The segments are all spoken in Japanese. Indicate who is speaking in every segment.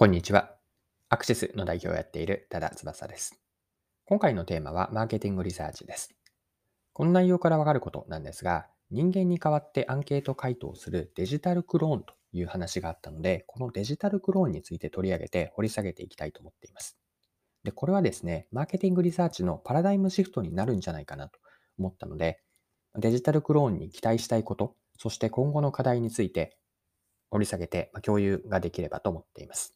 Speaker 1: こんにちは。アクセスの代表をやっている多田翼です。今回のテーマはマーケティングリサーチです。この内容からわかることなんですが、人間に代わってアンケート回答するデジタルクローンという話があったので、このデジタルクローンについて取り上げて掘り下げていきたいと思っています。で、これはですね、マーケティングリサーチのパラダイムシフトになるんじゃないかなと思ったので、デジタルクローンに期待したいこと、そして今後の課題について掘り下げて共有ができればと思っています。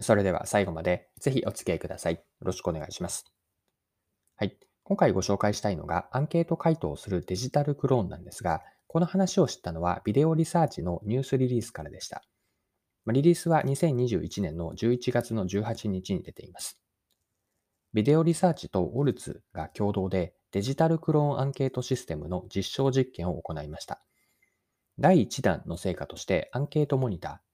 Speaker 1: それでは最後までぜひお付き合いください。よろしくお願いします。はい。今回ご紹介したいのがアンケート回答をするデジタルクローンなんですが、この話を知ったのはビデオリサーチのニュースリリースからでした。リリースは2021年の11月の18日に出ています。ビデオリサーチとオルツが共同でデジタルクローンアンケートシステムの実証実験を行いました。第1弾の成果としてアンケートモニター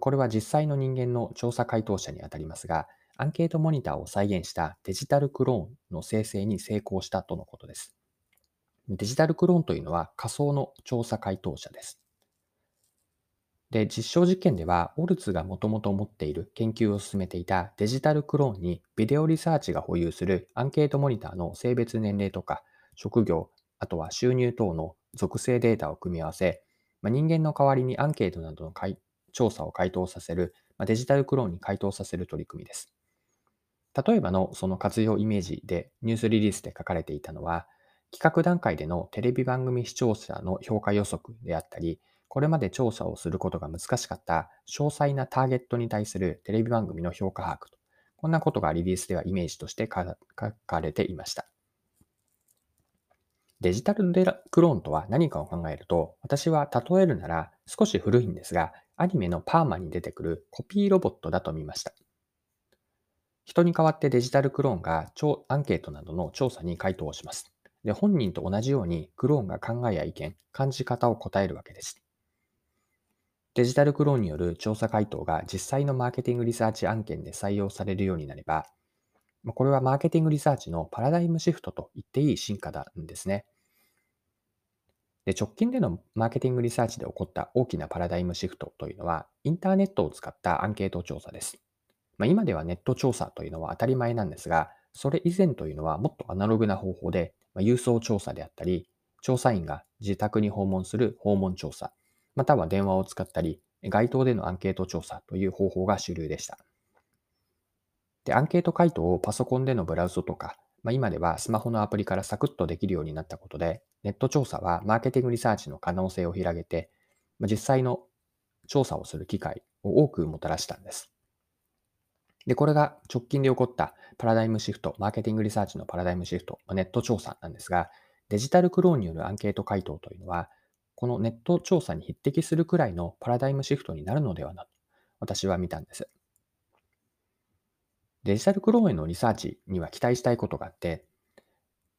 Speaker 1: これは実際の人間の調査回答者にあたりますが、アンケートモニターを再現したデジタルクローンの生成に成功したとのことです。デジタルクローンというのは仮想の調査回答者です。で、実証実験では、オルツがもともと持っている研究を進めていたデジタルクローンにビデオリサーチが保有するアンケートモニターの性別年齢とか職業、あとは収入等の属性データを組み合わせ、ま、人間の代わりにアンケートなどの回調査を回答させる、まデジタルクローンに回答させる取り組みです。例えばのその活用イメージでニュースリリースで書かれていたのは、企画段階でのテレビ番組視聴者の評価予測であったり、これまで調査をすることが難しかった詳細なターゲットに対するテレビ番組の評価把握と、こんなことがリリースではイメージとして書かれていました。デジタルクローンとは何かを考えると、私は例えるなら少し古いんですが、アニメのパーマに出てくるコピーロボットだと見ました。人に代わってデジタルクローンがアンケートなどの調査に回答をします。で、本人と同じようにクローンが考えや意見、感じ方を答えるわけです。デジタルクローンによる調査回答が実際のマーケティングリサーチ案件で採用されるようになれば、これはマーケティングリサーチのパラダイムシフトと言っていい進化なんですね。で直近でのマーケティングリサーチで起こった大きなパラダイムシフトというのは、インターネットを使ったアンケート調査です。まあ、今ではネット調査というのは当たり前なんですが、それ以前というのはもっとアナログな方法で、まあ、郵送調査であったり、調査員が自宅に訪問する訪問調査、または電話を使ったり、街頭でのアンケート調査という方法が主流でした。で、アンケート回答をパソコンでのブラウザとか、まあ、今ではスマホのアプリからサクッとできるようになったことで、ネット調査はマーケティングリサーチの可能性を広げて、まあ、実際の調査をする機会を多くもたらしたんです。で、これが直近で起こったパラダイムシフト、マーケティングリサーチのパラダイムシフト、ネット調査なんですが、デジタルクローンによるアンケート回答というのは、このネット調査に匹敵するくらいのパラダイムシフトになるのではなと、私は見たんです。デジタルクローンへのリサーチには期待したいことがあって、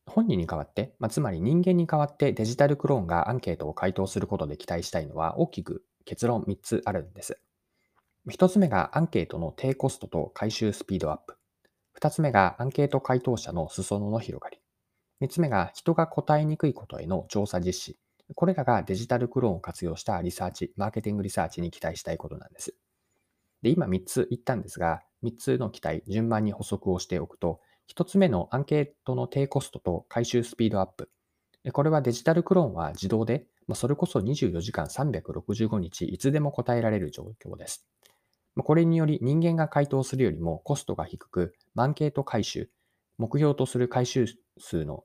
Speaker 1: 本人に代わって、まあ、つまり人間に代わってデジタルクローンがアンケートを回答することで期待したいのは大きく結論3つあるんです。1つ目がアンケートの低コストと回収スピードアップ。2つ目がアンケート回答者の裾野の広がり。3つ目が人が答えにくいことへの調査実施。これらがデジタルクローンを活用したリサーチ、マーケティングリサーチに期待したいことなんです。で、今3つ言ったんですが、3つの期待、順番に補足をしておくと、1つ目のアンケートの低コストと回収スピードアップ。これはデジタルクローンは自動で、それこそ24時間365日いつでも答えられる状況です。これにより人間が回答するよりもコストが低く、アンケート回収、目標とする回収数の、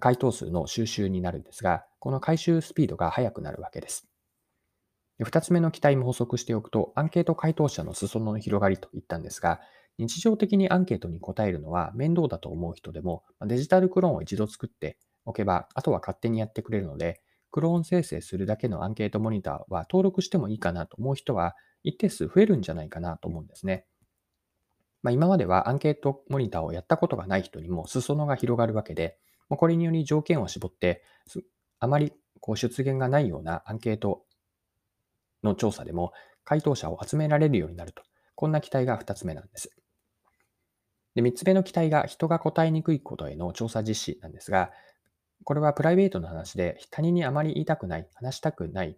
Speaker 1: 回答数の収集になるんですが、この回収スピードが速くなるわけです。二つ目の期待も補足しておくと、アンケート回答者の裾野の広がりと言ったんですが、日常的にアンケートに答えるのは面倒だと思う人でも、デジタルクローンを一度作っておけば、あとは勝手にやってくれるので、クローン生成するだけのアンケートモニターは登録してもいいかなと思う人は一定数増えるんじゃないかなと思うんですね。まあ、今まではアンケートモニターをやったことがない人にも裾野が広がるわけで、これにより条件を絞って、あまりこう出現がないようなアンケートの調査でも回答者を集められるようになると。こんな期待が2つ目なんです。で、3つ目の期待が人が答えにくいことへの調査実施なんですが、これはプライベートの話で他人にあまり言いたくない、話したくない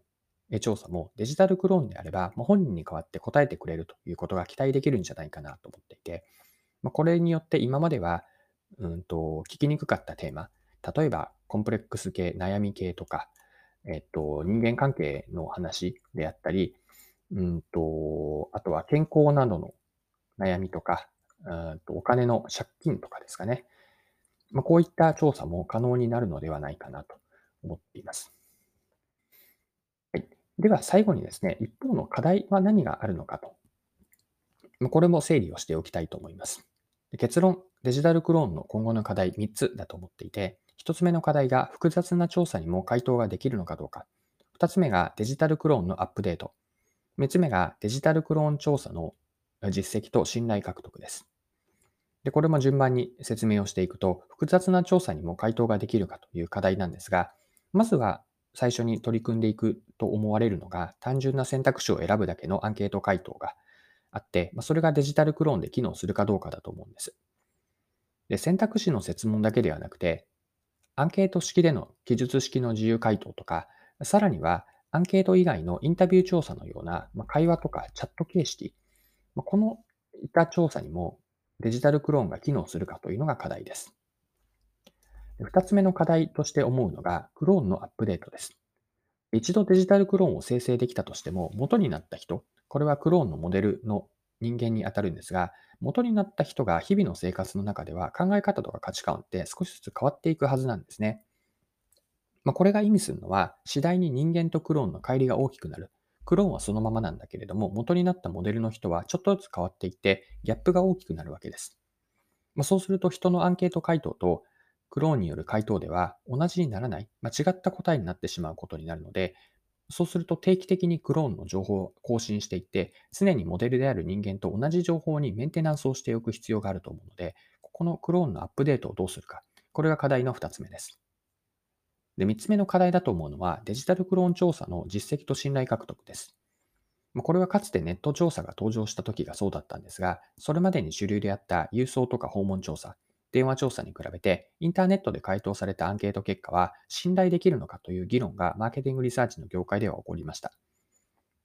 Speaker 1: 調査もデジタルクローンであれば、まあ、本人に代わって答えてくれるということが期待できるんじゃないかなと思っていて、ま、これによって今までは、うんと、聞きにくかったテーマ、例えばコンプレックス系、悩み系とか、えっと、人間関係の話であったり、うんと、あとは健康などの悩みとか、うんとお金の借金とかですかね。まあ、こういった調査も可能になるのではないかなと思っています。はい、では最後にですね、一方の課題は何があるのかと。これも整理をしておきたいと思います。結論、デジタルクローンの今後の課題3つだと思っていて、1つ目の課題が複雑な調査にも回答ができるのかどうか。2つ目がデジタルクローンのアップデート。3つ目がデジタルクローン調査の実績と信頼獲得です。で、これも順番に説明をしていくと、複雑な調査にも回答ができるかという課題なんですが、まずは最初に取り組んでいくと思われるのが、単純な選択肢を選ぶだけのアンケート回答があって、それがデジタルクローンで機能するかどうかだと思うんです。で選択肢の設問だけではなくて、アンケート式での記述式の自由回答とか、さらにはアンケート以外のインタビュー調査のような、ま会話とかチャット形式、まこのいった調査にもデジタルクローンが機能するかというのが課題です。二つ目の課題として思うのが、クローンのアップデートです。一度デジタルクローンを生成できたとしても、元になった人、これはクローンのモデルの人間に当たるんですが、元になった人が日々の生活の中では考え方とか価値観って少しずつ変わっていくはずなんですね。まあ、これが意味するのは、次第に人間とクローンの乖離が大きくなる。クローンはそのままなんだけれども、元になったモデルの人はちょっとずつ変わっていって、ギャップが大きくなるわけです。まあ、そうすると人のアンケート回答とクローンによる回答では同じにならない、間違った答えになってしまうことになるので、そうすると定期的にクローンの情報を更新していって、常にモデルである人間と同じ情報にメンテナンスをしておく必要があると思うので、ここのクローンのアップデートをどうするか。これが課題の2つ目です。で、3つ目の課題だと思うのは、デジタルクローン調査の実績と信頼獲得です。これはかつてネット調査が登場した時がそうだったんですが、それまでに主流であった郵送とか訪問調査、電話調査に比べて、インターネットで回答されたアンケート結果は信頼できるのかという議論がマーケティングリサーチの業界では起こりました。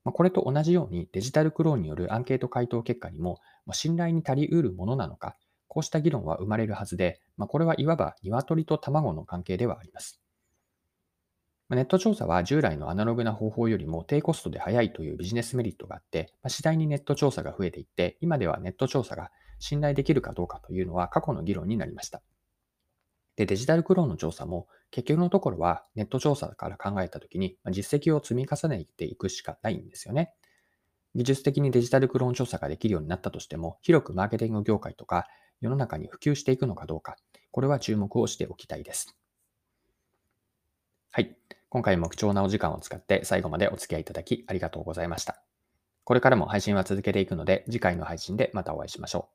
Speaker 1: これと同じようにデジタルクローンによるアンケート回答結果にも信頼に足りうるものなのか、こうした議論は生まれるはずで、これはいわば鶏と卵の関係ではあります。ネット調査は従来のアナログな方法よりも低コストで早いというビジネスメリットがあって、次第にネット調査が増えていって、今ではネット調査が信頼できるかどうかというのは過去の議論になりました。で、デジタルクローンの調査も結局のところはネット調査から考えたときに実績を積み重ねていくしかないんですよね。技術的にデジタルクローン調査ができるようになったとしても、広くマーケティング業界とか世の中に普及していくのかどうか、これは注目をしておきたいです。はい。今回も貴重なお時間を使って最後までお付き合いいただきありがとうございました。これからも配信は続けていくので、次回の配信でまたお会いしましょう。